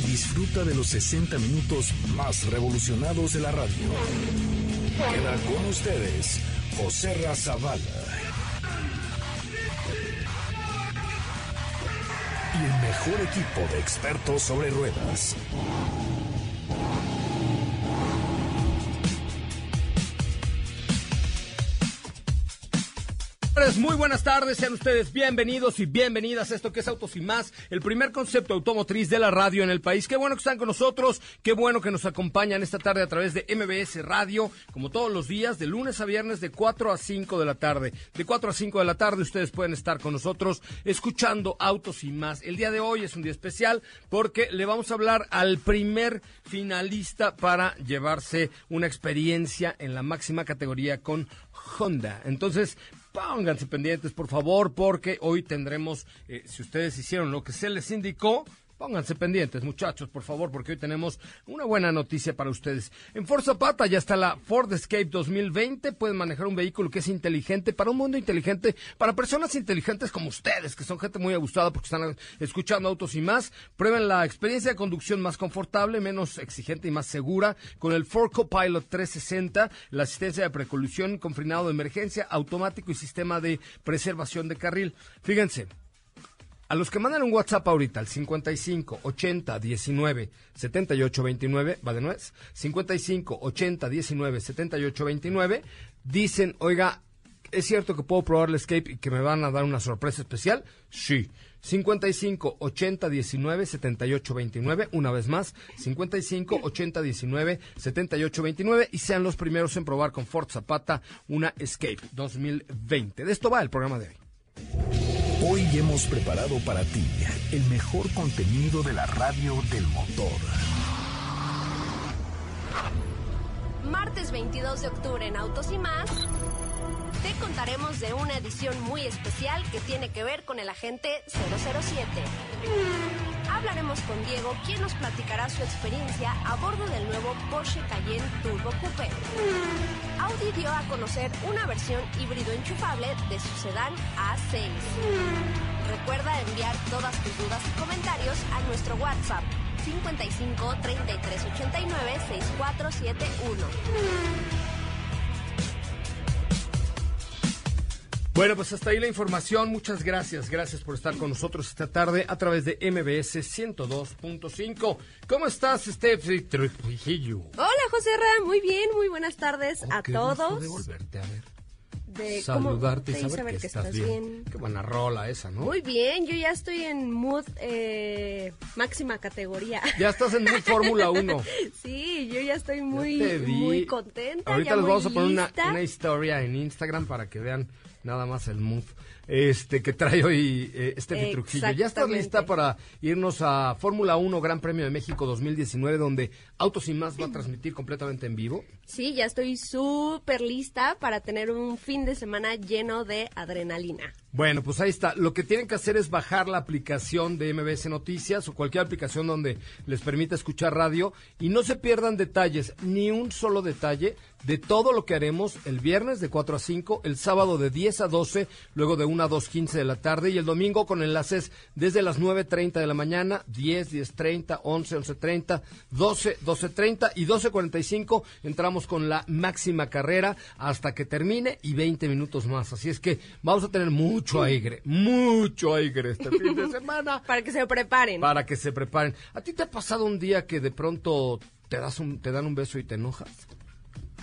disfruta de los 60 minutos más revolucionados de la radio. Queda con ustedes José Razabala. Y el mejor equipo de expertos sobre ruedas. Muy buenas tardes, sean ustedes bienvenidos y bienvenidas a esto que es Autos y Más, el primer concepto automotriz de la radio en el país. Qué bueno que están con nosotros, qué bueno que nos acompañan esta tarde a través de MBS Radio, como todos los días, de lunes a viernes de 4 a 5 de la tarde. De 4 a 5 de la tarde ustedes pueden estar con nosotros escuchando Autos y Más. El día de hoy es un día especial porque le vamos a hablar al primer finalista para llevarse una experiencia en la máxima categoría con Honda. Entonces, pónganse pendientes, por favor, porque hoy tendremos, eh, si ustedes hicieron lo que se les indicó, Pónganse pendientes, muchachos, por favor, porque hoy tenemos una buena noticia para ustedes. En Ford Zapata ya está la Ford Escape 2020. Pueden manejar un vehículo que es inteligente para un mundo inteligente, para personas inteligentes como ustedes, que son gente muy agustada porque están escuchando autos y más. Prueben la experiencia de conducción más confortable, menos exigente y más segura con el Ford Copilot 360, la asistencia de precolusión con frenado de emergencia, automático y sistema de preservación de carril. Fíjense. A los que mandan un WhatsApp ahorita al 55 80 19 78 29, va de nuez, 55 80 19 78 29, dicen, oiga, ¿es cierto que puedo probar el escape y que me van a dar una sorpresa especial? Sí. 55 80 19 78 29, una vez más, 55 80 19 78 29 y sean los primeros en probar con Ford Zapata una Escape 2020. De esto va el programa de hoy. Hoy hemos preparado para ti el mejor contenido de la radio del motor. Martes 22 de octubre en Autos y más, te contaremos de una edición muy especial que tiene que ver con el agente 007 hablaremos con Diego, quien nos platicará su experiencia a bordo del nuevo Porsche Cayenne Turbo Coupe. Audi dio a conocer una versión híbrido enchufable de su sedán A6. Recuerda enviar todas tus dudas y comentarios a nuestro WhatsApp 55 33 89 6471. Bueno, pues hasta ahí la información. Muchas gracias. Gracias por estar con nosotros esta tarde a través de MBS 102.5. ¿Cómo estás, Steph Trujillo? Hola, José Ra. Muy bien, muy buenas tardes oh, a todos. De volverte a ver. De saludarte y saber, que, estás, bien. Qué buena rola esa, ¿no? Muy bien, yo ya estoy en mood eh, máxima categoría. Ya estás en mood Fórmula 1. sí, yo ya estoy muy, muy contenta. Ahorita les vamos a poner una, una historia en Instagram para que vean nada más el mood este que trae hoy eh, Steffi Trujillo. ¿Ya estás lista para irnos a Fórmula 1 Gran Premio de México 2019 donde Autos y Más va a transmitir completamente en vivo? Sí, ya estoy súper lista para tener un fin de semana lleno de adrenalina. Bueno, pues ahí está. Lo que tienen que hacer es bajar la aplicación de MBS Noticias o cualquier aplicación donde les permita escuchar radio y no se pierdan detalles, ni un solo detalle de todo lo que haremos el viernes de 4 a 5, el sábado de 10 a 12, luego de 1 a 2.15 de la tarde y el domingo con enlaces desde las 9.30 de la mañana, 10, 10.30, 11, 11.30, 12, 12.30 y 12.45 entramos con la máxima carrera hasta que termine y 20 minutos más. Así es que vamos a tener mucho aire, mucho aire este fin de semana. Para que se preparen. Para que se preparen. ¿A ti te ha pasado un día que de pronto te, das un, te dan un beso y te enojas?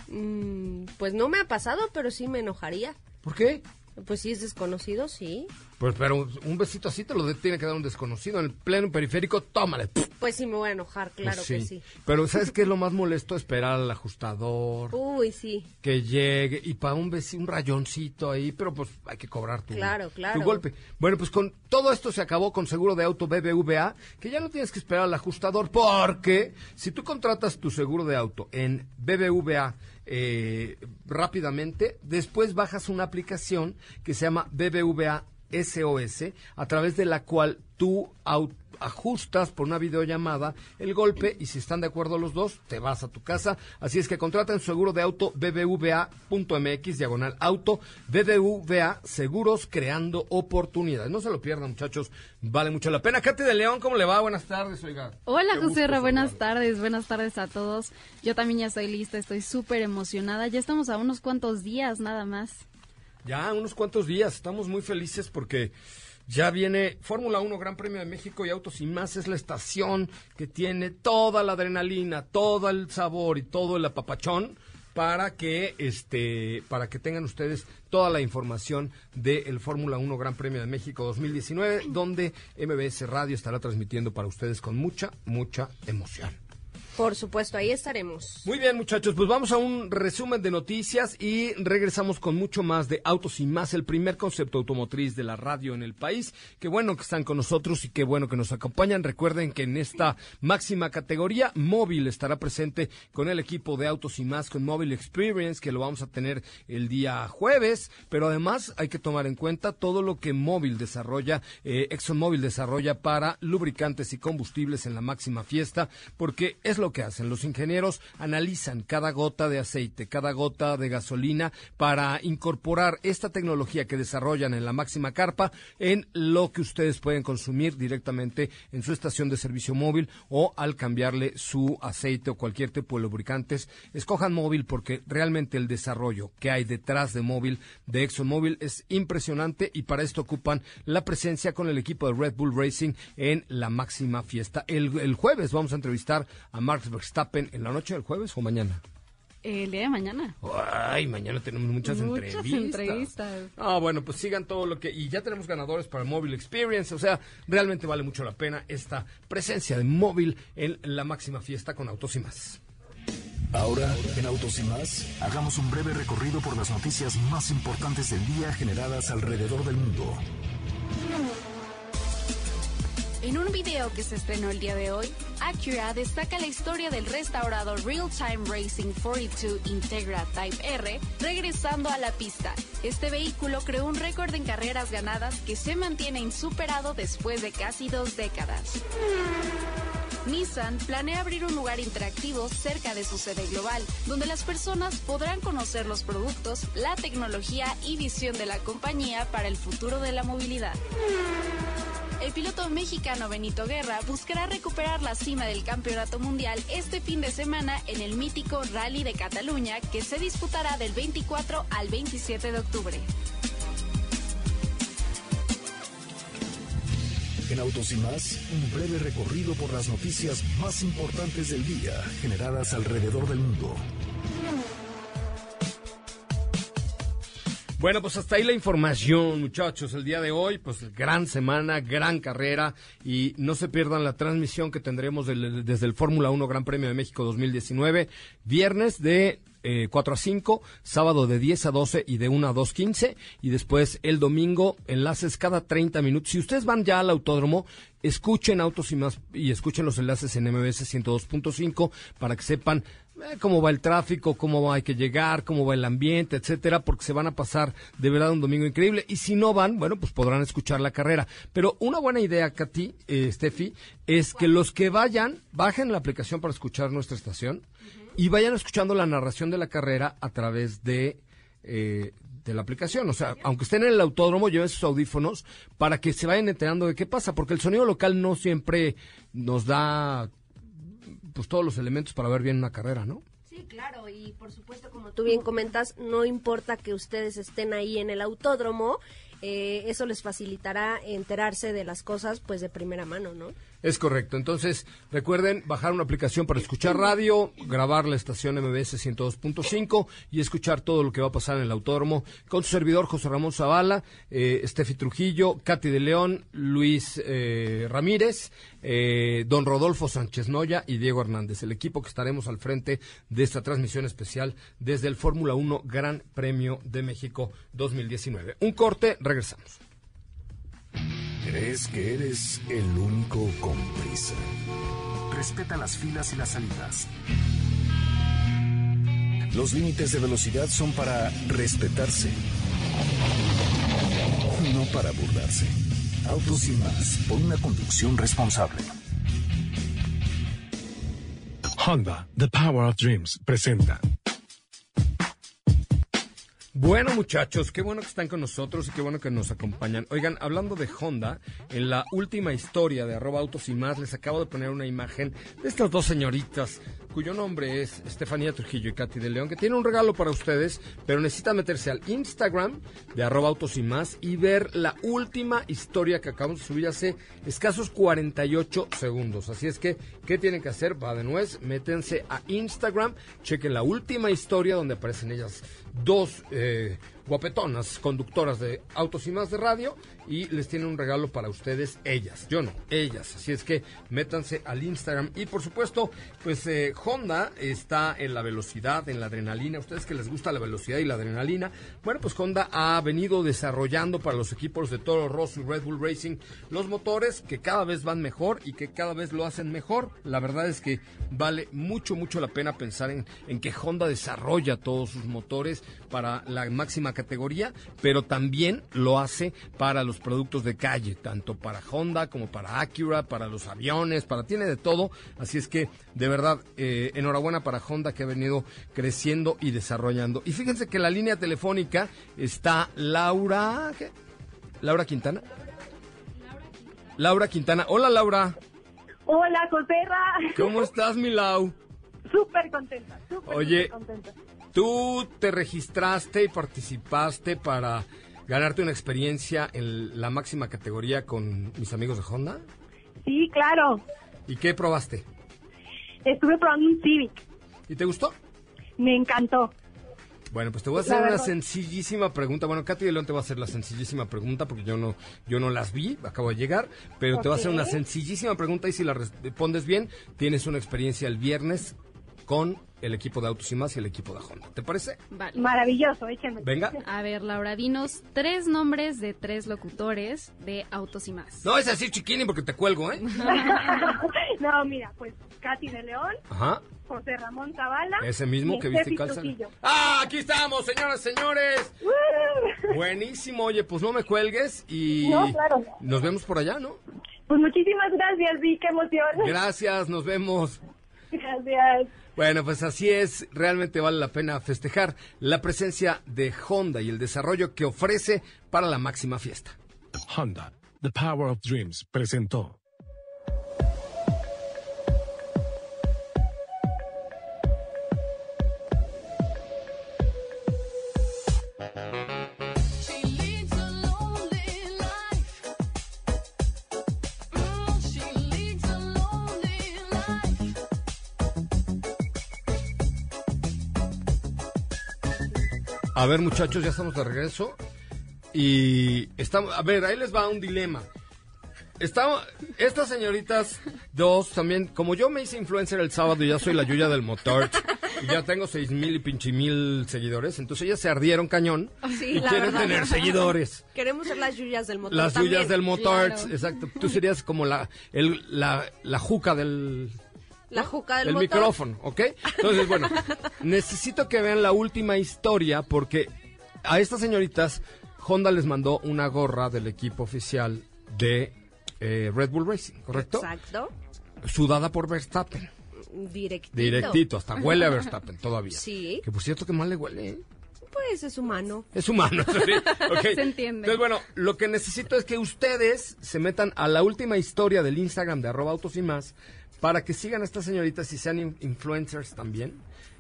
Mm, pues no me ha pasado, pero sí me enojaría. ¿Por qué? Pues si es desconocido, sí. Pues pero un besito así te lo de- tiene que dar un desconocido en el pleno periférico, tómale. Pues sí me voy a enojar, claro Pues que sí. Pero ¿sabes qué es lo más molesto? Esperar al ajustador, Uy, sí. que llegue y para un besi- un rayoncito ahí, pero pues hay que cobrar tu, Claro, claro. tu golpe. Bueno, pues con todo esto se acabó con seguro de auto BBVA, que ya no tienes que esperar al ajustador porque si tú contratas tu seguro de auto en BBVA eh, rápidamente, después bajas una aplicación que se llama BBVA SOS, a través de la cual tú ajustas por una videollamada el golpe y si están de acuerdo los dos, te vas a tu casa. Así es que contraten seguro de auto bbva.mx, diagonal auto, BBVA Seguros Creando Oportunidades. No se lo pierdan, muchachos, vale mucho la pena. Katy de León, ¿cómo le va? Buenas tardes, oiga. Hola José buenas tardes, buenas tardes a todos. Yo también ya estoy lista, estoy súper emocionada. Ya estamos a unos cuantos días nada más. Ya unos cuantos días, estamos muy felices porque ya viene Fórmula 1 Gran Premio de México y Autos y más es la estación que tiene toda la adrenalina, todo el sabor y todo el apapachón para que este para que tengan ustedes toda la información del Fórmula 1 Gran Premio de México 2019 donde MBS Radio estará transmitiendo para ustedes con mucha mucha emoción. Por supuesto, ahí estaremos. Muy bien, muchachos, pues vamos a un resumen de noticias y regresamos con mucho más de Autos y más, el primer concepto automotriz de la radio en el país. Qué bueno que están con nosotros y qué bueno que nos acompañan. Recuerden que en esta máxima categoría, Móvil estará presente con el equipo de Autos y más, con Móvil Experience, que lo vamos a tener el día jueves, pero además hay que tomar en cuenta todo lo que Móvil desarrolla, eh, ExxonMobil desarrolla para lubricantes y combustibles en la máxima fiesta, porque es que hacen. Los ingenieros analizan cada gota de aceite, cada gota de gasolina para incorporar esta tecnología que desarrollan en la máxima carpa en lo que ustedes pueden consumir directamente en su estación de servicio móvil o al cambiarle su aceite o cualquier tipo de lubricantes. Escojan móvil porque realmente el desarrollo que hay detrás de móvil de ExxonMobil es impresionante y para esto ocupan la presencia con el equipo de Red Bull Racing en la máxima fiesta. El, el jueves vamos a entrevistar a Max Verstappen en la noche del jueves o mañana. El día de mañana. Ay, mañana tenemos muchas, Muchas entrevistas. entrevistas. Ah, bueno, pues sigan todo lo que... Y ya tenemos ganadores para Mobile Experience. O sea, realmente vale mucho la pena esta presencia de móvil en la máxima fiesta con autos y más. Ahora, en Autos y más, hagamos un breve recorrido por las noticias más importantes del día generadas alrededor del mundo. En un video que se estrenó el día de hoy, Acura destaca la historia del restaurado Real Time Racing 42 Integra Type R regresando a la pista. Este vehículo creó un récord en carreras ganadas que se mantiene insuperado después de casi dos décadas. Nissan planea abrir un lugar interactivo cerca de su sede global, donde las personas podrán conocer los productos, la tecnología y visión de la compañía para el futuro de la movilidad. El piloto mexicano Benito Guerra buscará recuperar la cima del campeonato mundial este fin de semana en el mítico Rally de Cataluña que se disputará del 24 al 27 de octubre. En Autos y más, un breve recorrido por las noticias más importantes del día generadas alrededor del mundo. Bueno, pues hasta ahí la información, muchachos. El día de hoy, pues gran semana, gran carrera y no se pierdan la transmisión que tendremos desde el Fórmula 1 Gran Premio de México 2019, viernes de eh, 4 a 5, sábado de 10 a 12 y de 1 a 2.15 y después el domingo enlaces cada 30 minutos. Si ustedes van ya al autódromo, escuchen Autos y más y escuchen los enlaces en MBS 102.5 para que sepan eh, cómo va el tráfico, cómo hay que llegar, cómo va el ambiente, etcétera, porque se van a pasar de verdad un domingo increíble. Y si no van, bueno, pues podrán escuchar la carrera. Pero una buena idea, Katy, eh, Steffi, es que los que vayan, bajen la aplicación para escuchar nuestra estación y vayan escuchando la narración de la carrera a través de eh, de la aplicación. O sea, aunque estén en el autódromo, lleven sus audífonos para que se vayan enterando de qué pasa, porque el sonido local no siempre nos da pues todos los elementos para ver bien una carrera, ¿no? Sí, claro, y por supuesto, como tú bien comentas, no importa que ustedes estén ahí en el autódromo, eh, eso les facilitará enterarse de las cosas pues de primera mano, ¿no? Es correcto. Entonces, recuerden bajar una aplicación para escuchar radio, grabar la estación MBS 102.5 y escuchar todo lo que va a pasar en el autódromo con su servidor José Ramón Zavala, eh, Trujillo, Katy de León, Luis eh, Ramírez, eh, don Rodolfo Sánchez Noya y Diego Hernández, el equipo que estaremos al frente de esta transmisión especial desde el Fórmula 1 Gran Premio de México 2019. Un corte, regresamos. ¿Crees que eres el único con prisa? Respeta las filas y las salidas. Los límites de velocidad son para respetarse, no para burlarse. Autos y más, por una conducción responsable. Honda, The Power of Dreams, presenta. Bueno, muchachos, qué bueno que están con nosotros y qué bueno que nos acompañan. Oigan, hablando de Honda, en la última historia de arroba autos y más, les acabo de poner una imagen de estas dos señoritas, cuyo nombre es Estefanía Trujillo y Katy de León, que tienen un regalo para ustedes, pero necesitan meterse al Instagram de arroba autos y más y ver la última historia que acabamos de subir hace escasos 48 segundos. Así es que, ¿qué tienen que hacer? Va de nuez, métense a Instagram, chequen la última historia donde aparecen ellas dos eh, guapetonas conductoras de autos y más de radio y les tienen un regalo para ustedes ellas, yo no, ellas. Así es que métanse al Instagram y por supuesto, pues eh, Honda está en la velocidad, en la adrenalina. Ustedes que les gusta la velocidad y la adrenalina, bueno, pues Honda ha venido desarrollando para los equipos de Toro Rosso y Red Bull Racing los motores que cada vez van mejor y que cada vez lo hacen mejor. La verdad es que vale mucho, mucho la pena pensar en, en que Honda desarrolla todos sus motores para la máxima categoría, pero también lo hace para los productos de calle, tanto para Honda como para Acura, para los aviones, para tiene de todo. Así es que, de verdad, eh, enhorabuena para Honda que ha venido creciendo y desarrollando. Y fíjense que la línea telefónica está Laura, ¿qué? Laura Quintana. Laura Quintana. Hola Laura, Hola, Joserra. ¿cómo estás mi Lau? Súper contenta, súper Oye. contenta. Tú te registraste y participaste para ganarte una experiencia en la máxima categoría con mis amigos de Honda. Sí, claro. ¿Y qué probaste? Estuve probando un Civic. ¿Y te gustó? Me encantó. Bueno, pues te voy a hacer una sencillísima pregunta. Bueno, Katy de León te va a hacer la sencillísima pregunta porque yo no, yo no las vi, acabo de llegar, pero te voy a hacer una sencillísima pregunta y si la respondes bien, tienes una experiencia el viernes con el equipo de Autos y Más y el equipo de Honda. ¿Te parece? Vale. Maravilloso, échenme. Venga. A ver, Laura, dinos tres nombres de tres locutores de Autos y más. No vas a decir chiquini porque te cuelgo, ¿eh? no, mira, pues Katy de León, Ajá. José Ramón Zavala. Ese mismo y que viste Steffi y calza. Trujillo. ¡Ah! Aquí estamos, señoras, señores. ¡Uh! Buenísimo. Oye, pues no me cuelgues y No, claro. nos vemos por allá, ¿no? Pues muchísimas gracias, Vi, qué emoción. Gracias, nos vemos. Gracias. Bueno, pues así es, realmente vale la pena festejar la presencia de Honda y el desarrollo que ofrece para la máxima fiesta. Honda, The Power of Dreams, presentó. A ver, muchachos, ya estamos de regreso. Y estamos, a ver, ahí les va un dilema. Estamos, estas señoritas, dos también, como yo me hice influencer el sábado y ya soy la Yuya del motor, y ya tengo seis mil y pinche mil seguidores, entonces ellas se ardieron cañón Sí, y la quieren verdad. tener seguidores. Queremos ser las yuyas del motor. Las también. yuyas del motor, claro. exacto. Tú serías como la, el, la, la juca del, La juca del el motor. micrófono, ¿ok? Entonces, bueno, necesito que vean la última historia porque a estas señoritas Honda les mandó una gorra del equipo oficial de eh, Red Bull Racing, ¿correcto? Exacto. Sudada por Verstappen. Directito. Directito, hasta huele a Verstappen todavía. Sí. Que por cierto que mal le huele, ¿eh? Pues es humano. Es humano. sí. Ok. Se entiende. Entonces, bueno, lo que necesito es que ustedes se metan a la última historia del Instagram de arroba autos y más para que sigan a estas señoritas y sean in- influencers también.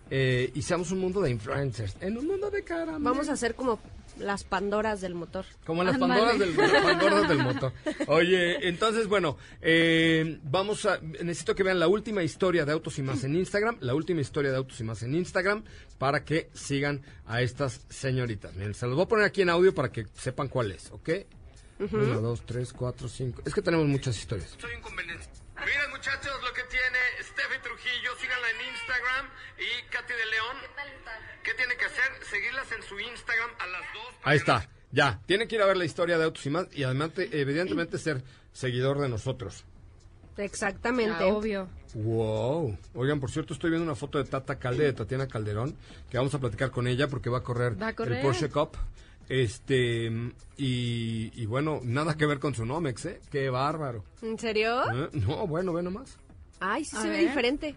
eh, y seamos un mundo de influencers. En un mundo de cara. Vamos a hacer como las Pandoras del motor. Como las. Pandoras del, Pandoras del motor. Oye, entonces, bueno, eh, vamos a... Necesito que vean la última historia de Autos y Más en Instagram, la última historia de Autos y Más en Instagram, para que sigan a estas señoritas. Miren, se los voy a poner aquí en audio para que sepan cuál es, ¿ok? Uno, dos, tres, cuatro, cinco. Es que tenemos muchas historias. Soy inconveniente. Miren, muchachos, lo que tiene Steffi Trujillo. Síganla en Instagram. Y Katy de León. ¿Qué tiene que hacer? Seguirlas en su Instagram a las dos. Ahí está, ya. Tienen que ir a ver la historia de Autos y más y además, te- evidentemente, ser seguidor de nosotros. Exactamente. Ah, obvio. Wow. Oigan, por cierto, estoy viendo una foto de Tata Calde, de Tatiana Calderón, que vamos a platicar con ella porque va a correr, Va a correr. el Porsche Cup. Este, y, y bueno, nada que ver con su Nomex, ¿eh? Qué bárbaro. ¿En serio? ¿Eh? No, bueno, ve nomás. Ay, sí A se ve diferente.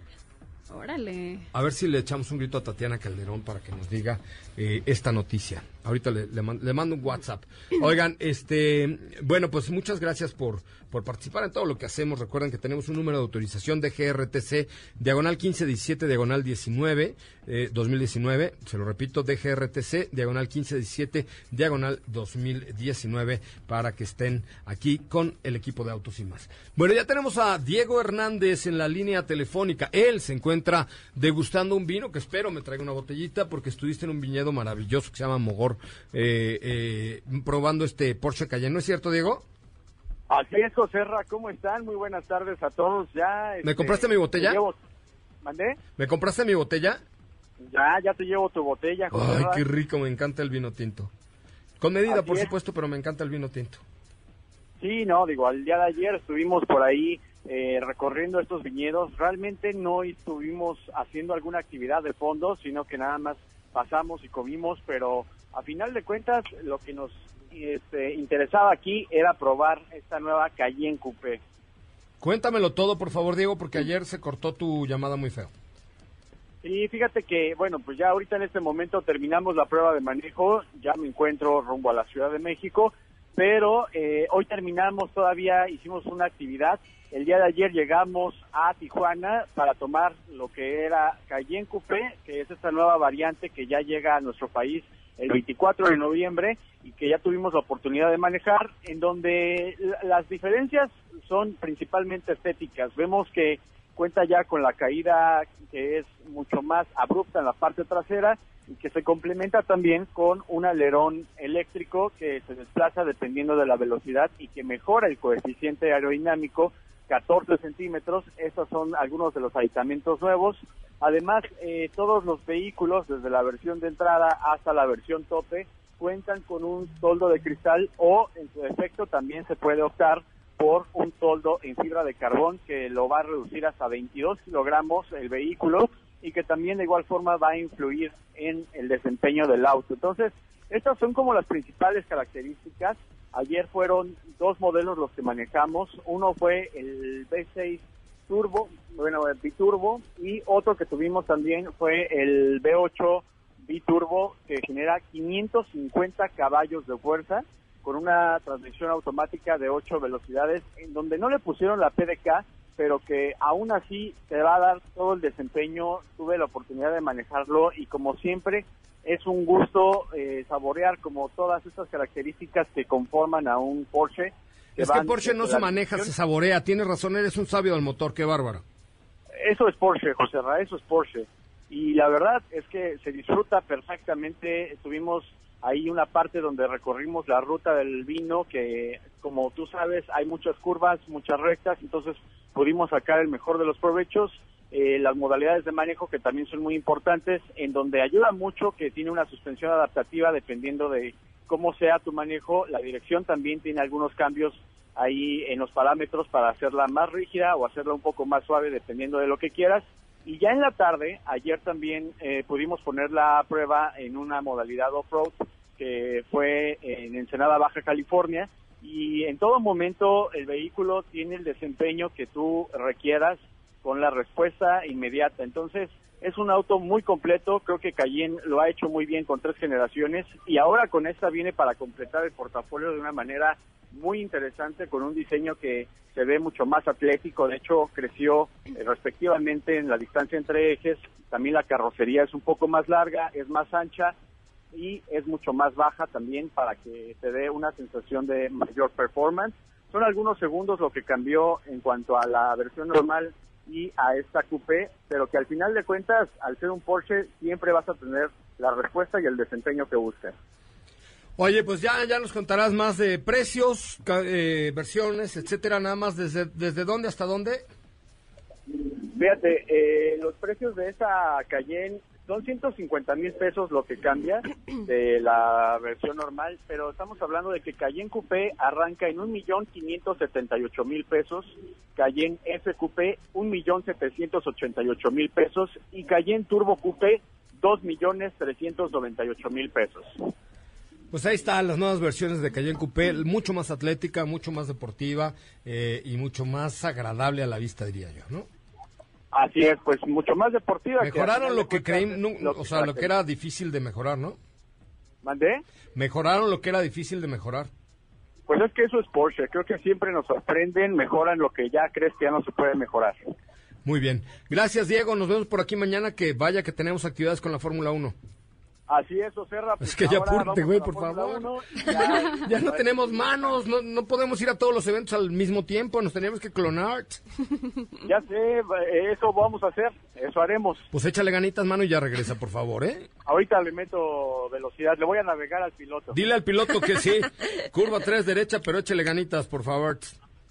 Órale. A ver si le echamos un grito a Tatiana Calderón para que nos diga eh, esta noticia. Ahorita le, le man- le mando un WhatsApp. Oigan, este, bueno, pues muchas gracias por, por participar en todo lo que hacemos. Recuerden que tenemos un número de autorización de GRTC, diagonal 1517, diagonal 19, eh, 2019. Se lo repito, DGRTC, diagonal 1517, diagonal 2019, para que estén aquí con el equipo de Autos y más. Bueno, ya tenemos a Diego Hernández en la línea telefónica. Él se encuentra degustando un vino que espero me traiga una botellita porque estuviste en un viñedo maravilloso que se llama Mogor, eh, eh, probando este Porsche Cayenne. ¿No es cierto, Diego? Así es, Joserra, ¿cómo están? Muy buenas tardes a todos. Ya, ¿Me este, compraste mi botella? te llevo- ¿Mandé? ¿Me compraste mi botella? Ya, ya te llevo tu botella, Ay, Joserra. qué rico, me encanta el vino tinto. Con medida, Así por es. supuesto, pero me encanta el vino tinto. Sí, no, digo, al día de ayer estuvimos por ahí eh, recorriendo estos viñedos. Realmente no estuvimos haciendo alguna actividad de fondo, sino que nada más pasamos y comimos, pero a final de cuentas lo que nos este, interesaba aquí era probar esta nueva Cayenne Coupé. Cuéntamelo todo, por favor, Diego, porque ayer se cortó tu llamada muy feo. Y fíjate que, bueno, pues ya ahorita en este momento terminamos la prueba de manejo, ya me encuentro rumbo a la Ciudad de México, pero eh, hoy terminamos todavía, hicimos una actividad. El día de ayer llegamos a Tijuana para tomar lo que era Cayenne Coupé, que es esta nueva variante que ya llega a nuestro país el 24 de noviembre y que ya tuvimos la oportunidad de manejar, en donde la- las diferencias son principalmente estéticas. Vemos que cuenta ya con la caída que es mucho más abrupta en la parte trasera y que se complementa también con un alerón eléctrico que se desplaza dependiendo de la velocidad y que mejora el coeficiente aerodinámico 14 centímetros. Estos son algunos de los aditamentos nuevos. Además, eh, todos los vehículos, desde la versión de entrada hasta la versión tope, cuentan con un toldo de cristal o, en su defecto, también se puede optar por un toldo en fibra de carbón que lo va a reducir hasta 22 kilogramos el vehículo y que también de igual forma va a influir en el desempeño del auto. Entonces, estas son como las principales características. Ayer fueron dos modelos los que manejamos. Uno fue el V6 Turbo, bueno, el biturbo, y otro que tuvimos también fue el V8 biturbo que genera 550 caballos de fuerza con una transmisión automática de 8 velocidades, en donde no le pusieron la PDK, pero que aún así te va a dar todo el desempeño. Tuve la oportunidad de manejarlo y como siempre es un gusto eh, saborear como todas estas características que conforman a un Porsche. Es que Porsche no se maneja, se saborea. Tienes razón, eres un sabio del motor, qué bárbaro. Eso es Porsche, José Ra, eso es Porsche. Y la verdad es que se disfruta perfectamente. Estuvimos ahí una parte donde recorrimos la ruta del vino, que como tú sabes hay muchas curvas, muchas rectas, entonces pudimos sacar el mejor de los provechos. Eh, las modalidades de manejo que también son muy importantes, en donde ayuda mucho que tiene una suspensión adaptativa dependiendo de cómo sea tu manejo. La dirección también tiene algunos cambios ahí en los parámetros para hacerla más rígida o hacerla un poco más suave dependiendo de lo que quieras. Y ya en la tarde, ayer también eh, pudimos poner la prueba en una modalidad off-road que fue en Ensenada, Baja California. Y en todo momento el vehículo tiene el desempeño que tú requieras con la respuesta inmediata. Entonces, es un auto muy completo, creo que Cayenne lo ha hecho muy bien con tres generaciones y ahora con esta viene para completar el portafolio de una manera muy interesante con un diseño que se ve mucho más atlético, de hecho creció eh, respectivamente en la distancia entre ejes, también la carrocería es un poco más larga, es más ancha y es mucho más baja también para que te dé una sensación de mayor performance. Son algunos segundos lo que cambió en cuanto a la versión normal y a esta coupé, pero que al final de cuentas, al ser un Porsche, siempre vas a tener la respuesta y el desempeño que buscas. Oye, pues ya, ya nos contarás más de precios, eh, versiones, etcétera, nada más desde, desde dónde hasta dónde. Fíjate, eh, los precios de esta Cayenne son 150 mil pesos lo que cambia de la versión normal, pero estamos hablando de que Cayenne Coupé arranca en 1.578.000 pesos, Cayenne S Coupé 1.788.000 pesos y Cayenne Turbo Coupé 2.398.000 pesos. Pues ahí están las nuevas versiones de Cayenne Coupé, mucho más atlética, mucho más deportiva eh, y mucho más agradable a la vista, diría yo, ¿no? Así es, pues mucho más deportiva. que Mejoraron final lo que cuentas creí, es no, o sea, lo que era difícil de mejorar, ¿no? ¿Mandé? Mejoraron lo que era difícil de mejorar. Pues es que eso es Porsche, creo que siempre nos sorprenden, mejoran lo que ya crees que ya no se puede mejorar. Muy bien. Gracias, Diego. Nos vemos por aquí mañana. Que vaya que tenemos actividades con la Fórmula 1. Así es, Oserra. pues Es que ya apúrate, güey, por favor. 1 y ya- Ya no tenemos manos, no, no podemos ir a todos los eventos al mismo tiempo, nos teníamos que clonar. Ya sé, eso vamos a hacer, eso haremos. Pues échale ganitas, mano, y ya regresa, por favor, ¿eh? Ahorita le meto velocidad, le voy a navegar al piloto. Dile al piloto que sí. Curva 3 derecha, pero échale ganitas, por favor.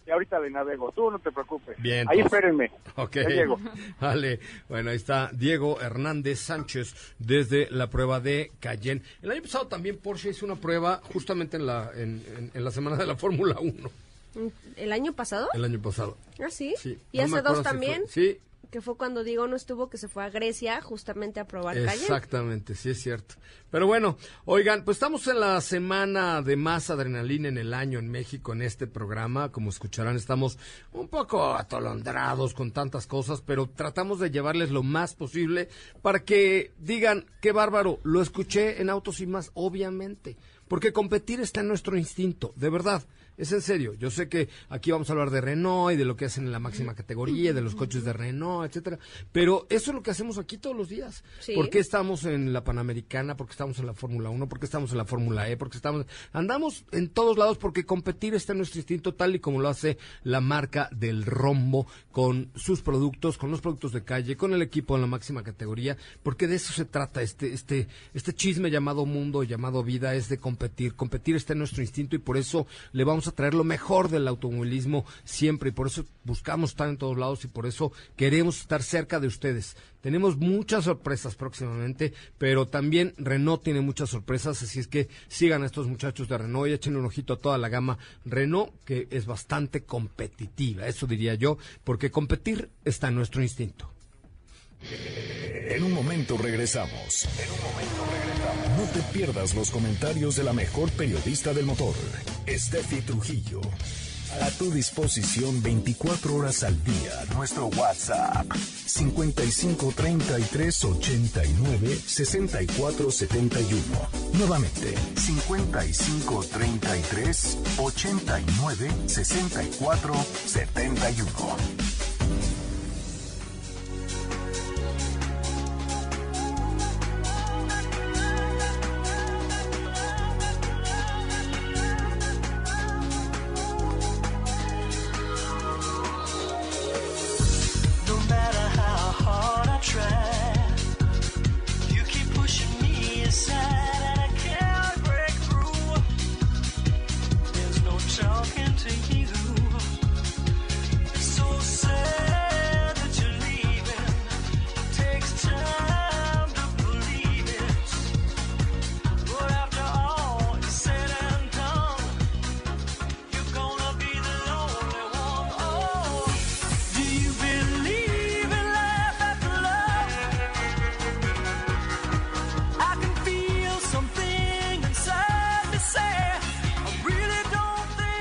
Y ahorita le navego, tú no te preocupes. Bien, Ahí espérenme. Ok. Llego. Vale. Bueno, ahí está Diego Hernández Sánchez desde la prueba de Cayenne. El año pasado también Porsche hizo una prueba justamente en la, en, en- en la semana de la Fórmula 1. ¿El año pasado? El año pasado. Ah, sí. Sí. Y No hace dos si también. fue- Sí, Que fue cuando Diego no estuvo, que se fue a Grecia justamente a probar calle. Exactamente, sí es cierto. Pero bueno, oigan, pues estamos en la semana de más adrenalina en el año en México en este programa. Como escucharán, estamos un poco atolondrados con tantas cosas, pero tratamos de llevarles lo más posible para que digan, qué bárbaro, lo escuché en Autos y más, obviamente. Porque competir está en nuestro instinto, de verdad. Es en serio. Yo sé que aquí vamos a hablar de Renault y de lo que hacen en la máxima categoría, de los coches de Renault, etcétera. Pero eso es lo que hacemos aquí todos los días. Sí. ¿Por qué estamos en la Panamericana? ¿Por qué estamos en la Fórmula 1? ¿Por qué estamos en la Fórmula E? Porque estamos andamos en todos lados porque competir está en nuestro instinto tal y como lo hace la marca del Rombo con sus productos, con los productos de calle, con el equipo en la máxima categoría, porque de eso se trata este este este chisme llamado mundo, llamado vida es de competir. Competir está en nuestro instinto y por eso le vamos a traer lo mejor del automovilismo siempre y por eso buscamos estar en todos lados y por eso queremos estar cerca de ustedes. Tenemos muchas sorpresas próximamente, pero también Renault tiene muchas sorpresas, así es que sigan a estos muchachos de Renault y echen un ojito a toda la gama Renault, que es bastante competitiva, eso diría yo, porque competir está en nuestro instinto. En un momento regresamos. En un momento regresamos. No te pierdas los comentarios de la mejor periodista del motor, Steffi Trujillo. A tu disposición 24 horas al día. Nuestro WhatsApp 55 33 89 64 71. Nuevamente 55 33 89 64 71.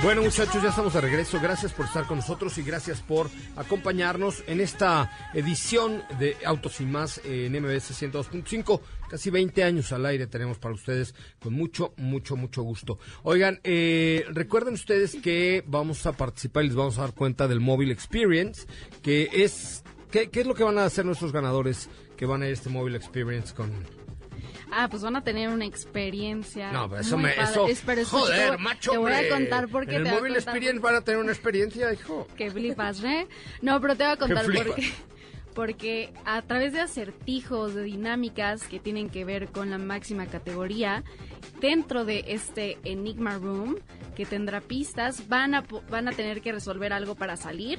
Bueno, muchachos, ya estamos de regreso. Gracias por estar con nosotros y gracias por acompañarnos en esta edición de Autos y Más en MBS 102.5. Casi 20 años al aire tenemos para ustedes con mucho, mucho, mucho gusto. Oigan, eh, recuerden ustedes que vamos a participar y les vamos a dar cuenta del Mobile Experience, que es... ¿Qué, qué es lo que van a hacer nuestros ganadores que van a ir a este Mobile Experience con... Ah, pues van a tener una experiencia. No, pero eso me... padre. Eso, escucha, te joder, macho, Te voy a contar por qué. En el te Mobile contar Experience van a tener una experiencia, hijo. Que flipas, ¿eh? No, pero te voy a contar por qué. Porque a través de acertijos, de dinámicas que tienen que ver con la máxima categoría, dentro de este Enigma Room, que tendrá pistas, van a, van a tener que resolver algo para salir.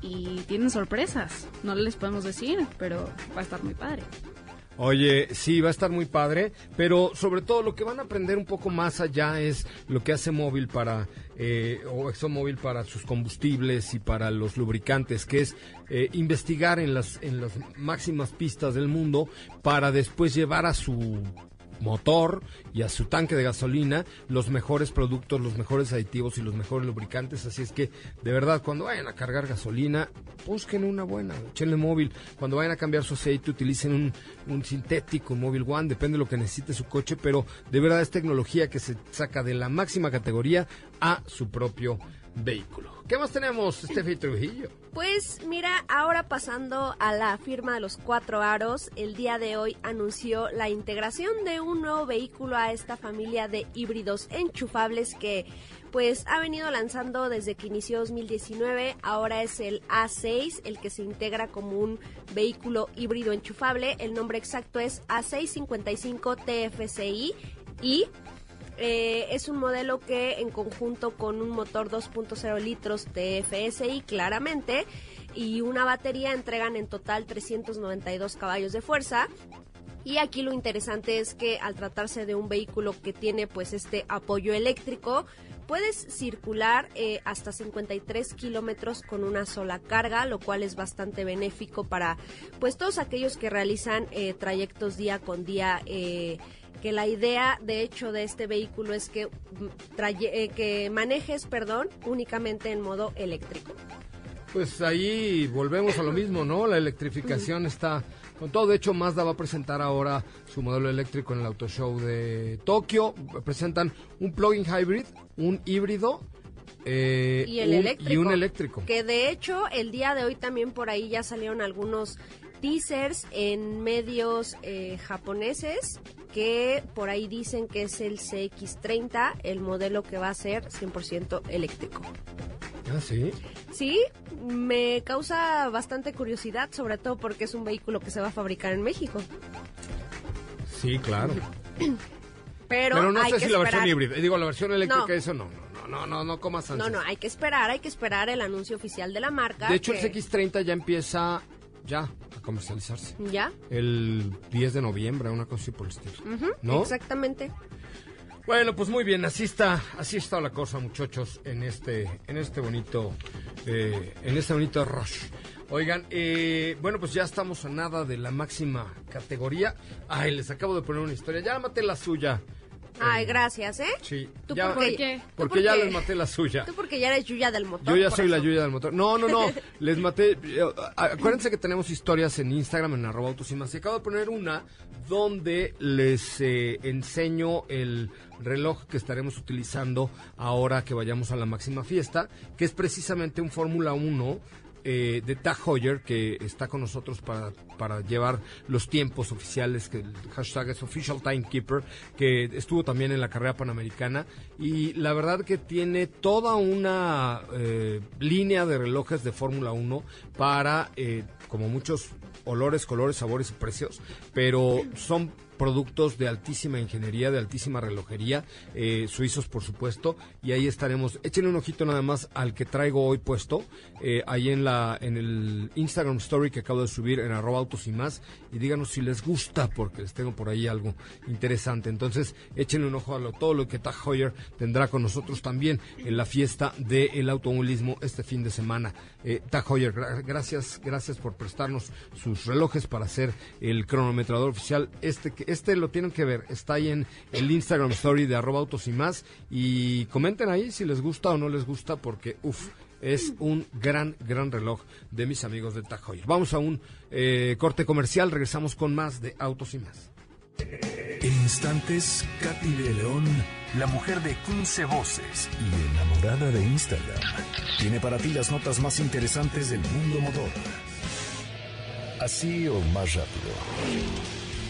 Y tienen sorpresas. No les podemos decir, pero va a estar muy padre. Oye, sí, va a estar muy padre, pero sobre todo lo que van a aprender un poco más allá es lo que hace móvil para, eh, o ExxonMobil para sus combustibles y para los lubricantes, que es eh, investigar en las, en las máximas pistas del mundo para después llevar a su motor y a su tanque de gasolina los mejores productos, los mejores aditivos y los mejores lubricantes. Así es que, de verdad, cuando vayan a cargar gasolina, busquen una buena, échenle móvil. Cuando vayan a cambiar su aceite, utilicen un, un sintético, un móvil one, depende de lo que necesite su coche, pero de verdad es tecnología que se saca de la máxima categoría a su propio vehículo. ¿Qué más tenemos, Steffi Trujillo? Pues mira, ahora pasando a la firma de los cuatro aros, el día de hoy anunció la integración de un nuevo vehículo a esta familia de híbridos enchufables que pues ha venido lanzando desde que inició 2019. Ahora es el A6, el que se integra como un vehículo híbrido enchufable. El nombre exacto es A655 TFCI y eh, es un modelo que en conjunto con un motor 2.0 litros TFSI claramente y una batería entregan en total 392 caballos de fuerza. Y aquí lo interesante es que al tratarse de un vehículo que tiene pues este apoyo eléctrico, puedes circular eh, hasta 53 kilómetros con una sola carga, lo cual es bastante benéfico para pues todos aquellos que realizan eh, trayectos día con día. Que la idea de hecho de este vehículo es que, mm, traye- eh, que manejes, perdón, únicamente en modo eléctrico. Pues ahí volvemos a lo mismo, ¿no? La electrificación está con todo. De hecho, Mazda va a presentar ahora su modelo eléctrico en el Auto Show de Tokio. Presentan un plug-in hybrid, un híbrido eh, y el un- eléctrico. y un eléctrico. Que de hecho, el día de hoy también por ahí ya salieron algunos teasers en medios eh, japoneses que por ahí dicen que es el CX30, el modelo que va a ser 100% eléctrico. Ah, sí. Sí, me causa bastante curiosidad, sobre todo porque es un vehículo que se va a fabricar en México. Sí, claro. Pero, Pero no hay sé que si la versión híbrida. Digo, la versión eléctrica, No. eso no, no, no, no, no, no comas No, ansias. no, hay que esperar, hay que esperar el anuncio oficial de la marca. De hecho, el que- CX30 ya empieza ya a comercializarse. ¿Ya? El 10 de noviembre, una cosa así por el estilo. ¿No? Exactamente. Bueno, pues muy bien, así está, así está la cosa, muchachos, en este, en este bonito, eh, en este bonito rush. Oigan, eh, bueno, pues ya estamos a nada de la máxima categoría. Ay, les acabo de poner una historia. Ya maté la suya. Ay, gracias, ¿eh? Sí. ¿Tú ya- por qué? ¿Tú Porque por ya les maté la suya. Tú porque ya eres Yuya del motor. Yo ya soy la. Yuya del motor. No, no, no. Les maté. eh, Acuérdense que tenemos historias en Instagram, en arroba autos y más. Y acabo de poner una donde les eh, enseño el reloj que estaremos utilizando ahora que vayamos a la máxima fiesta, que es precisamente un Fórmula 1 eh, de Tag Heuer que está con nosotros para, para llevar los tiempos oficiales, que el hashtag es Official Timekeeper, que estuvo también en la carrera panamericana. Y la verdad que tiene toda una eh, línea de relojes de Fórmula 1 para, eh, como muchos olores, colores, sabores y precios, pero son productos de altísima ingeniería, de altísima relojería, eh, suizos por supuesto, y ahí estaremos. Échenle un ojito nada más al que traigo hoy puesto, eh, ahí en la en el Instagram Story que acabo de subir en arroba autos y más, y díganos si les gusta, porque les tengo por ahí algo interesante. Entonces, échenle un ojo a lo, todo lo que Tag Heuer tendrá con nosotros también en la fiesta del automovilismo este fin de semana. Eh, Tag Heuer, gra- gracias, gracias por prestarnos sus relojes para hacer el cronometrador oficial. Este que este lo tienen que ver. Está ahí en el Instagram Story de arroba autos y más. Y comenten ahí si les gusta o no les gusta, porque, uff, es un gran, gran reloj de mis amigos de Tag Heuer. Vamos a un eh, corte comercial, regresamos con más de autos y más. En instantes, Katy de León, la mujer de 15 voces y enamorada de Instagram, tiene para ti las notas más interesantes del mundo motor. Así o más rápido.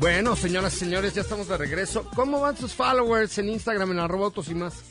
Bueno, señoras y señores, ya estamos de regreso. ¿Cómo van sus followers en Instagram en arroba autos y más?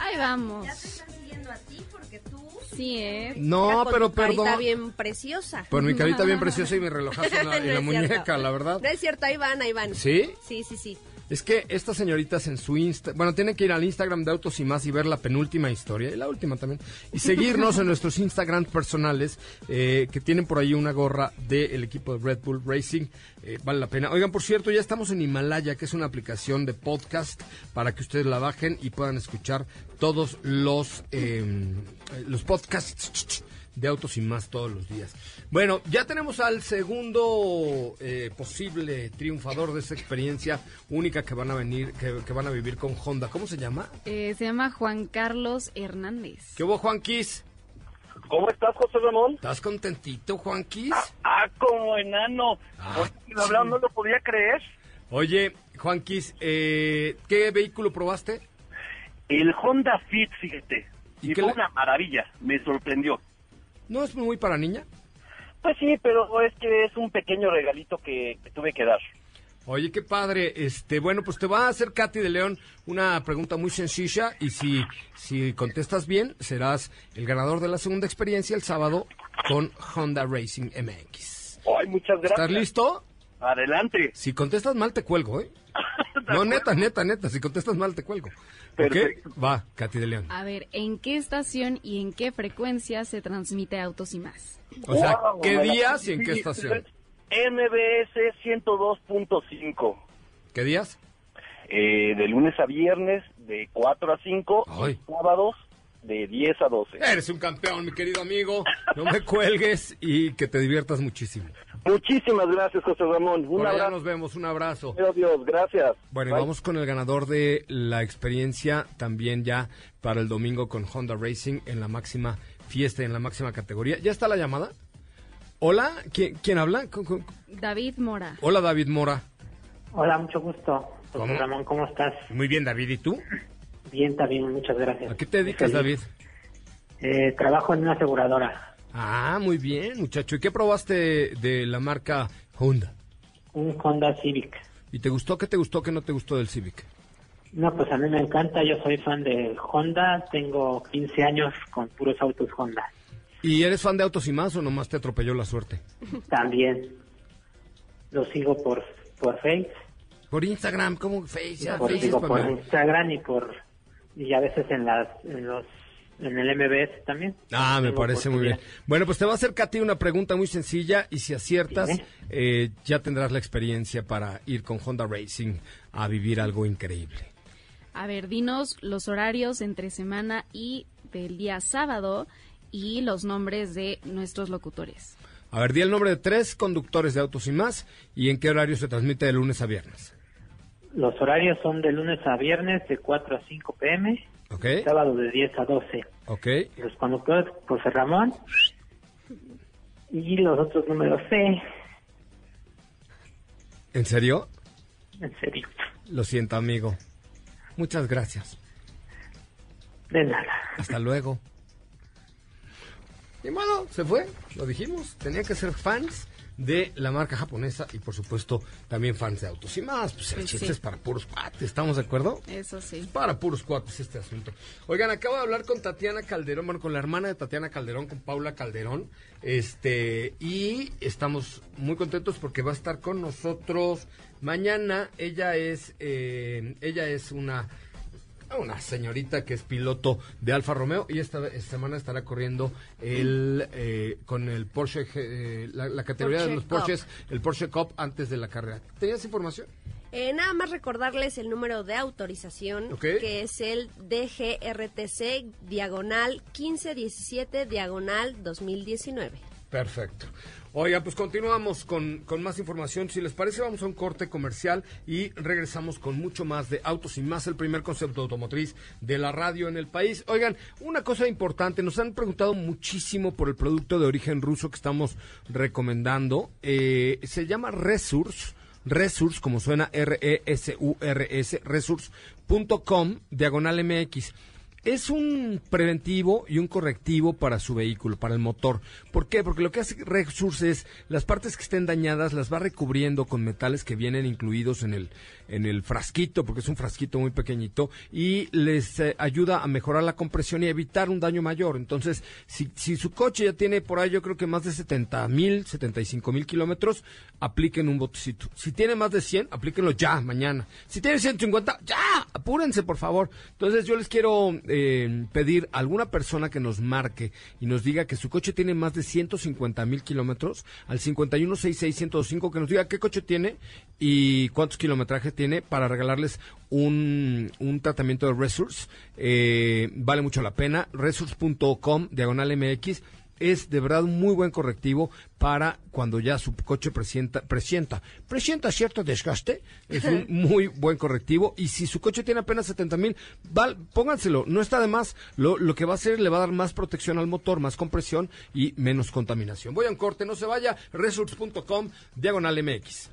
Ahí vamos. están siguiendo a ti porque tú... Sí, ¿eh? No, con pero tu carita perdón. bien preciosa. Por mi carita bien preciosa y mi relojazo en la, en la muñeca, la verdad. No es cierto, ahí van, ahí van. ¿Sí? Sí, sí, sí. Es que estas señoritas en su Insta, bueno, tienen que ir al Instagram de Autos y más y ver la penúltima historia y la última también. Y seguirnos en nuestros Instagram personales, eh, que tienen por ahí una gorra del equipo de Red Bull Racing. Eh, vale la pena. Oigan, por cierto, ya estamos en Himalaya, que es una aplicación de podcast para que ustedes la bajen y puedan escuchar todos los, eh, los podcasts de autos y más todos los días. Bueno, ya tenemos al segundo eh, posible triunfador de esta experiencia única que van a venir, que, que van a vivir con Honda. ¿Cómo se llama? Eh, se llama Juan Carlos Hernández. ¿Qué hubo, Juanquis? ¿Cómo estás, José Ramón? ¿Estás contentito, Juanquis? Ah, como enano. Ah, Porque la verdad no lo podía creer. Oye, Juanquis, eh, ¿qué vehículo probaste? El Honda Fit, fíjate. ¿Y Y, qué fue una maravilla. Me sorprendió. ¿No es muy para niña? Pues sí, pero es que es un pequeño regalito que, que tuve que dar. Oye, qué padre. Este, bueno, pues te va a hacer Katy de León una pregunta muy sencilla y si, si contestas bien, serás el ganador de la segunda experiencia el sábado con Honda Racing MX. Ay, muchas gracias. ¿Estás listo? Adelante. Si contestas mal, te cuelgo, ¿eh? No, neta, neta, neta. Si contestas mal, te cuelgo. ¿Ok? Perfecto. Va, Katy de León. A ver, ¿en qué estación y en qué frecuencia se transmite Autos y más? O sea, Wow, ¿qué la- días y en qué estación? MBS 102.5. ¿Qué días? Eh, de lunes a viernes, de 4 a 5. Ay. Y sábados, de 10 a 12. Eres un campeón, mi querido amigo. No me cuelgues y que te diviertas muchísimo. Muchísimas gracias, José Ramón. Un Por allá nos vemos, un abrazo. Dios, gracias. Bueno, y vamos con el ganador de la experiencia también ya para el domingo con Honda Racing en la máxima fiesta, en la máxima categoría. ¿Ya está la llamada? Hola, ¿quién, quién habla? Con- con- David Mora. Hola, David Mora. Hola, mucho gusto. José ¿Cómo? Ramón, ¿cómo estás? Muy bien, David. ¿Y tú? Bien, también, muchas gracias. ¿A qué te dedicas, David? Eh, trabajo en una aseguradora, Ah, muy bien, muchacho. ¿Y qué probaste de la marca Honda? un Honda Civic. ¿Y te gustó? ¿Qué te gustó? ¿Qué no te gustó del Civic? No, pues a mí me encanta, yo soy fan de Honda, tengo 15 años con puros autos Honda. ¿Y eres fan de autos y más o nomás te atropelló la suerte? También lo sigo por, por Face, Por Instagram, ¿cómo? Face, ya, por, Face digo, por Instagram y por y a veces en las en los en el MBS también. Ah, me parece muy bien. Bueno, pues te va a hacer Katy una pregunta muy sencilla y si aciertas, eh, ya tendrás la experiencia para ir con Honda Racing a vivir algo increíble. A ver, dinos los horarios entre semana y del día sábado y los nombres de nuestros locutores. A ver, di el nombre de tres conductores de autos y más y en qué horario se transmite de lunes a viernes. Los horarios son de lunes a viernes de 4 a 5 pm, ¿Ok? sábado de 10 a 12. ¿Ok? Los conductores, José Ramón. Y los otros números C, ¿En serio? en serio. Lo siento, amigo. Muchas gracias. De nada. Hasta luego. Y bueno, se fue, lo dijimos. Tenía que ser fans de la marca japonesa y por supuesto también fans de autos y más. Pues el chiste sí. es para puros cuates, ¿estamos de acuerdo? Eso sí. Para puros cuates este asunto. Oigan, acabo de hablar con Tatiana Calderón, bueno, con la hermana de Tatiana Calderón, con Paula Calderón, este, y estamos muy contentos porque va a estar con nosotros mañana. Ella es, eh, ella es una una señorita que es piloto de Alfa Romeo y esta, esta semana estará corriendo el eh, con el Porsche, eh, la, la categoría de los Cup. Porsches, el Porsche Cup antes de la carrera. ¿Tenías información? Eh, nada más recordarles el número de autorización, que es el DGRTC diagonal 1517 diagonal 2019. Perfecto. Oiga, pues continuamos con, con más información. Si les parece, vamos a un corte comercial y regresamos con mucho más de autos y más, el primer concepto automotriz de la radio en el país. Oigan, una cosa importante, nos han preguntado muchísimo por el producto de origen ruso que estamos recomendando. Eh, se llama Resource. Resource, como suena R-E-S-U-R-S, resource.com, diagonal MX. Es un preventivo y un correctivo para su vehículo, para el motor. ¿Por qué? Porque lo que hace Resource es las partes que estén dañadas las va recubriendo con metales que vienen incluidos en el en el frasquito, porque es un frasquito muy pequeñito y les eh, ayuda a mejorar la compresión y evitar un daño mayor. Entonces, si, si su coche ya tiene por ahí, yo creo que más de 70 mil, 75 mil kilómetros, apliquen un botecito. Si tiene más de 100, aplíquenlo ya, mañana. Si tiene 150, ya, apúrense, por favor. Entonces, yo les quiero eh, pedir a alguna persona que nos marque y nos diga que su coche tiene más de 150 mil kilómetros, al 5166105, que nos diga qué coche tiene y cuántos kilometrajes tiene para regalarles un, un tratamiento de Resource. Eh, vale mucho la pena. Resource.com, diagonal MX. Es de verdad un muy buen correctivo para cuando ya su coche presienta, presienta, presienta cierto desgaste. Es un muy buen correctivo. Y si su coche tiene apenas 70 mil, pónganselo. No está de más. Lo, lo que va a hacer le va a dar más protección al motor, más compresión y menos contaminación. Voy a un corte, no se vaya. Resource.com, diagonal MX.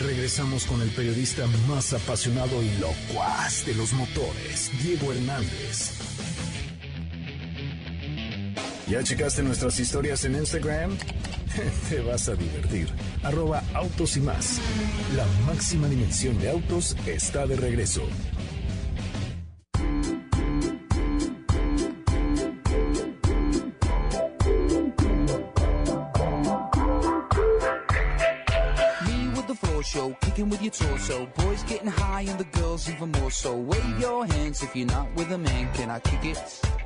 Regresamos con el periodista más apasionado y locuaz de los motores, Diego Hernández. ¿Ya checaste nuestras historias en Instagram? Te vas a divertir. Arroba autos y más. La máxima dimensión de autos está de regreso. Show, kicking with your torso. Boys getting high and the girls even more so. Wave your hands if you're not with a man. Can I kick it?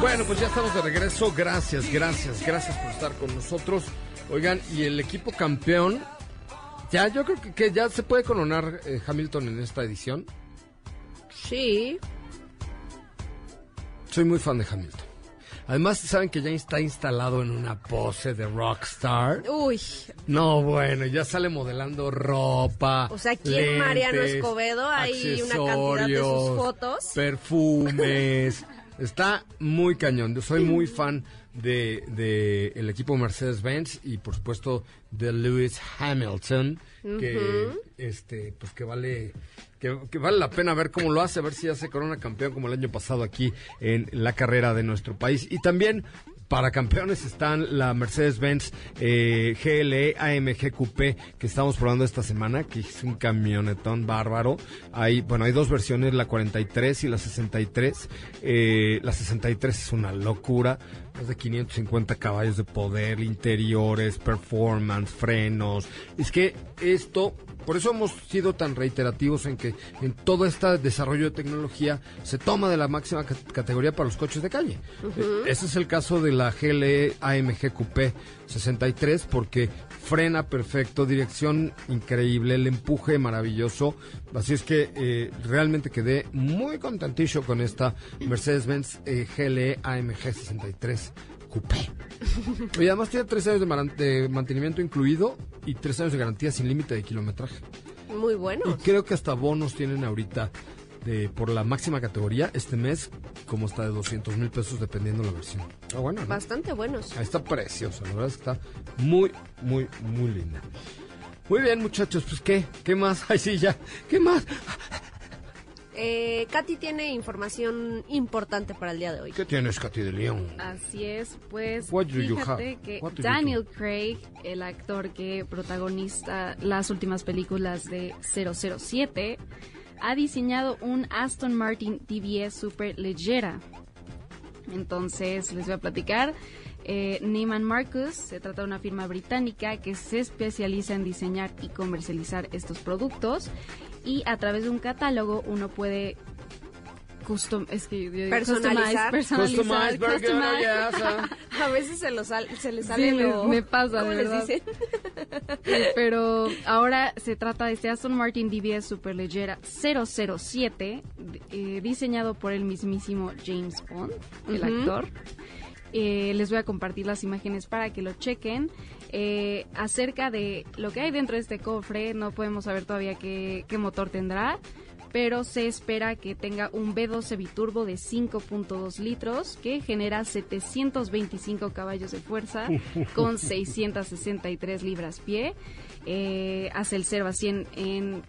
Bueno, pues ya estamos de regreso. Gracias, gracias, gracias por estar con nosotros. Oigan, y el equipo campeón, ya yo creo que, que ya se puede coronar eh, Hamilton en esta edición. Sí. Soy muy fan de Hamilton. Además, saben que ya está instalado en una pose de rockstar. Uy, No, bueno, ya sale modelando ropa. O sea, aquí en Mariano Escobedo hay una cantidad de sus fotos. Perfumes. Está muy cañón. Yo soy muy fan de, de el equipo Mercedes-Benz y por supuesto de Lewis Hamilton, que este, pues que vale, que, que vale la pena ver cómo lo hace, a ver si ya se corona campeón como el año pasado aquí en la carrera de nuestro país. Y también para campeones están la Mercedes-Benz eh, GLE AMG Coupé que estamos probando esta semana, que es un camionetón bárbaro. Hay, bueno, hay dos versiones, la 43 y la 63. Eh, la 63 es una locura, más de 550 caballos de poder, interiores, performance, frenos. Es que esto, por eso hemos sido tan reiterativos en que en todo este desarrollo de tecnología se toma de la máxima ca- categoría para los coches de calle. Ese es el caso de la GLE AMG Coupé 63 porque frena perfecto, dirección increíble, el empuje maravilloso. Así es que eh, realmente quedé muy contentillo con esta Mercedes-Benz eh, GLE AMG 63 Coupé. Y además tiene tres años de, de mantenimiento incluido y tres años de garantía sin límite de kilometraje. Muy bueno. Y creo que hasta bonos tienen ahorita de, por la máxima categoría este mes, como está de 200 mil pesos dependiendo la versión. Ah, bueno, ¿no? Bastante buenos. Está preciosa, la verdad es que está muy, muy, muy linda. Muy bien, muchachos, pues ¿qué? ¿Qué más? Ay, sí, ya. ¿Qué más? Eh, Katy tiene información importante para el día de hoy. ¿Qué tienes, Katy de León? Así es, pues What fíjate que What Daniel Craig, el actor que protagoniza las últimas películas de 007, ha diseñado un Aston Martin DBS super leyera. Entonces les voy a platicar. Eh, Neiman Marcus se trata de una firma británica que se especializa en diseñar y comercializar estos productos y a través de un catálogo uno puede custom es que yo digo Personalizar. customize, personalizar, Customize burger, customize. yeah, o sea. A veces se, lo sal- se le sale Sí, me- lo... me pasa, ¿Cómo de les verdad. dicen? Pero ahora se trata de este Aston Martin DBS Superleggera 007, eh, diseñado por el mismísimo James Bond, el actor. Eh, les voy a compartir las imágenes para que lo chequen. Eh, acerca de lo que hay dentro de este cofre, no podemos saber todavía qué, qué motor tendrá, pero se espera que tenga un B12 biturbo de 5.2 litros que genera 725 caballos de fuerza con 663 libras pie. Eh, hace el 0 a 100 en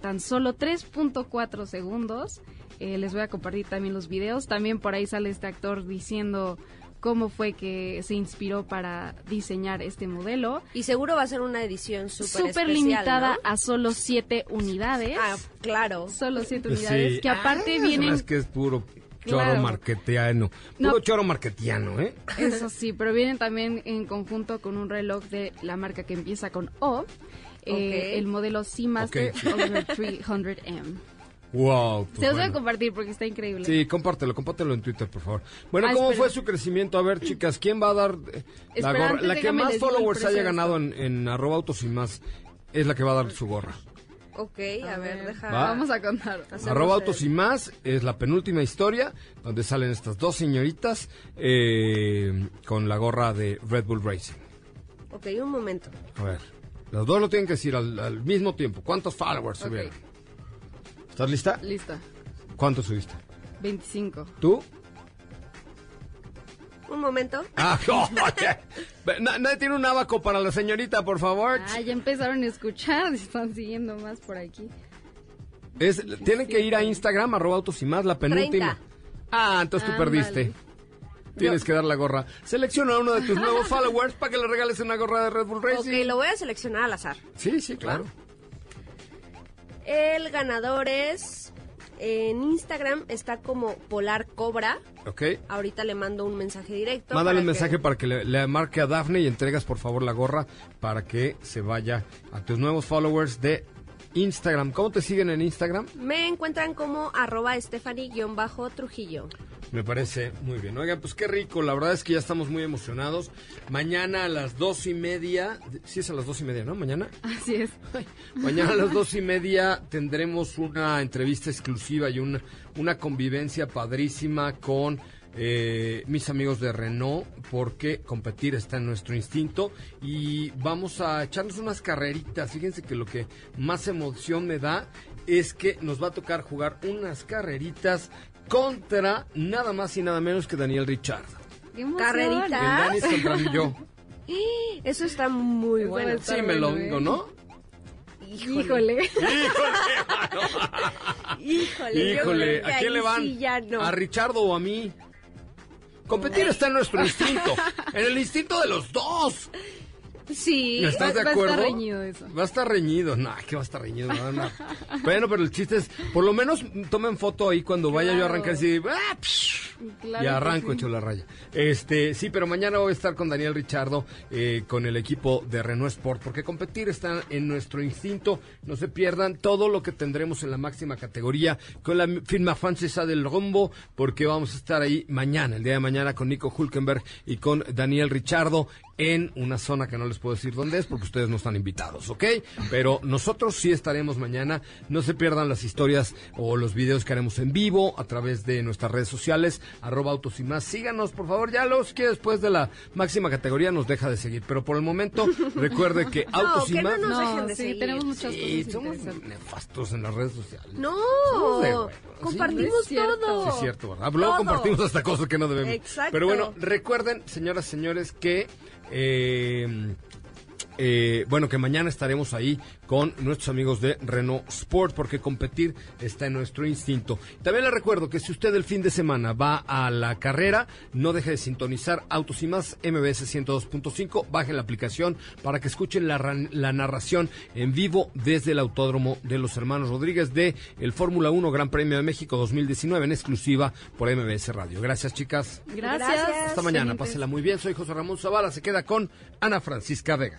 tan solo 3.4 segundos. Eh, les voy a compartir también los videos. También por ahí sale este actor diciendo cómo fue que se inspiró para diseñar este modelo. Y seguro va a ser una edición súper Súper limitada ¿no? a solo 7 unidades. Ah, claro. Solo 7 Pues unidades. sí. Que aparte Ah, vienen... Es que es puro choro Claro. marquetiano. Puro No. choro marquetiano, ¿eh? Eso sí, pero vienen también en conjunto con un reloj de la marca que empieza con O. eh, el modelo Seamaster Ok. Over 300M. Wow. pues Se los voy a bueno. compartir porque está increíble. Sí, compártelo, compártelo en Twitter, por favor. Bueno, Ah, ¿cómo espera. fue su crecimiento? A ver, chicas, ¿quién va a dar eh, la gorra? La que más followers haya ganado en, en arroba autos y más es la que va a dar su gorra. Ok, a, ver, deja... Va. Vamos a contar. hacemos Arroba autos y más es la penúltima historia donde salen estas dos señoritas eh, con la gorra de Red Bull Racing. Ok, un momento. A ver, los dos lo tienen que decir al, al mismo tiempo. ¿Cuántos followers Ok. subieron? ¿Estás lista? Lista. ¿Cuántos subiste? 25. ¿Tú? Un momento. Ah, Nadie tiene un abaco para la señorita, por favor. Ah, ya empezaron a escuchar. Están siguiendo más por aquí. Es, tienen que ir a Instagram, arroba autos y más, la penúltima. 30. Ah, entonces tú Ándale. perdiste. Tienes que dar la gorra. Selecciona a uno de tus nuevos followers para que le regales una gorra de Red Bull Ok, Racing. lo voy a seleccionar al azar. Sí, sí, claro. El ganador es... En Instagram está como Polar Cobra. Ok. Ahorita le mando un mensaje directo. Mándale un que- mensaje para que le, le marque a Dafne y entregas por favor la gorra para que se vaya a tus nuevos followers de Instagram. ¿Cómo te siguen en Instagram? Me encuentran como arroba Stephanie-Trujillo. Me parece muy bien. Oigan, pues qué rico. La verdad es que ya estamos muy emocionados. Mañana a las dos y media. Sí, es a las dos y media, ¿no? Mañana. Así es. Mañana a las dos y media tendremos una entrevista exclusiva y una, una convivencia padrísima con eh, mis amigos de Renault, porque competir está en nuestro instinto y vamos a echarnos unas carreritas. Fíjense que lo que más emoción me da es que nos va a tocar jugar unas carreritas contra nada más y nada menos que Daniel Richard. Carrerita. El yo. Eso está muy Eso bueno. Sí, me lo digo, ¿eh? ¿no? Híjole. Híjole, Híjole, que ¿a quién le van? sí ya no. ¿A Richardo o a mí? Competir está en nuestro instinto, en el instinto de los dos. Sí. ¿Estás de va a estar acuerdo? reñido eso. Va a estar reñido. No, que va a estar reñido. No, no. Bueno, pero el chiste es, por lo menos tomen foto ahí cuando vaya yo a arrancar "Ah, psh". Claro y que arranco sí. hecho la raya. Este, sí, pero mañana voy a estar con Daniel Richardo eh, con el equipo de Renault Sport, porque competir está en nuestro instinto. No se pierdan todo lo que tendremos en la máxima categoría con la firma francesa del rumbo, porque vamos a estar ahí mañana, el día de mañana, con Nico Hulkenberg y con Daniel Richardo en una zona que no les puedo decir dónde es porque ustedes no están invitados, ¿ok? Pero nosotros sí estaremos mañana. No se pierdan las historias o los videos que haremos en vivo a través de nuestras redes sociales, arroba autos y más. Síganos, por favor, ya los que después de la máxima categoría nos deja de seguir. Pero por el momento, recuerde que No, autos que y no más. nos No, dejen de sí, seguir. tenemos muchas Sí, cosas somos nefastos en las redes sociales. No, sí. compartimos No es cierto. todo. Sí, es cierto, ¿verdad? Luego compartimos hasta cosas que no debemos. Exacto. Pero bueno, recuerden, señoras y señores, que. Eh, eh, bueno, que mañana estaremos ahí con nuestros amigos de Renault Sport porque competir está en nuestro instinto. También les recuerdo que si usted el fin de semana va a la carrera, no deje de sintonizar Autos y más MBS 102.5, baje la aplicación para que escuchen la, narración en vivo desde el Autódromo de los Hermanos Rodríguez de el Fórmula 1 Gran Premio de México 2019 en exclusiva por MBS Radio. Gracias, chicas. Gracias. Hasta mañana, pásela muy bien. Soy José Ramón Zavala, se queda con Ana Francisca Vega.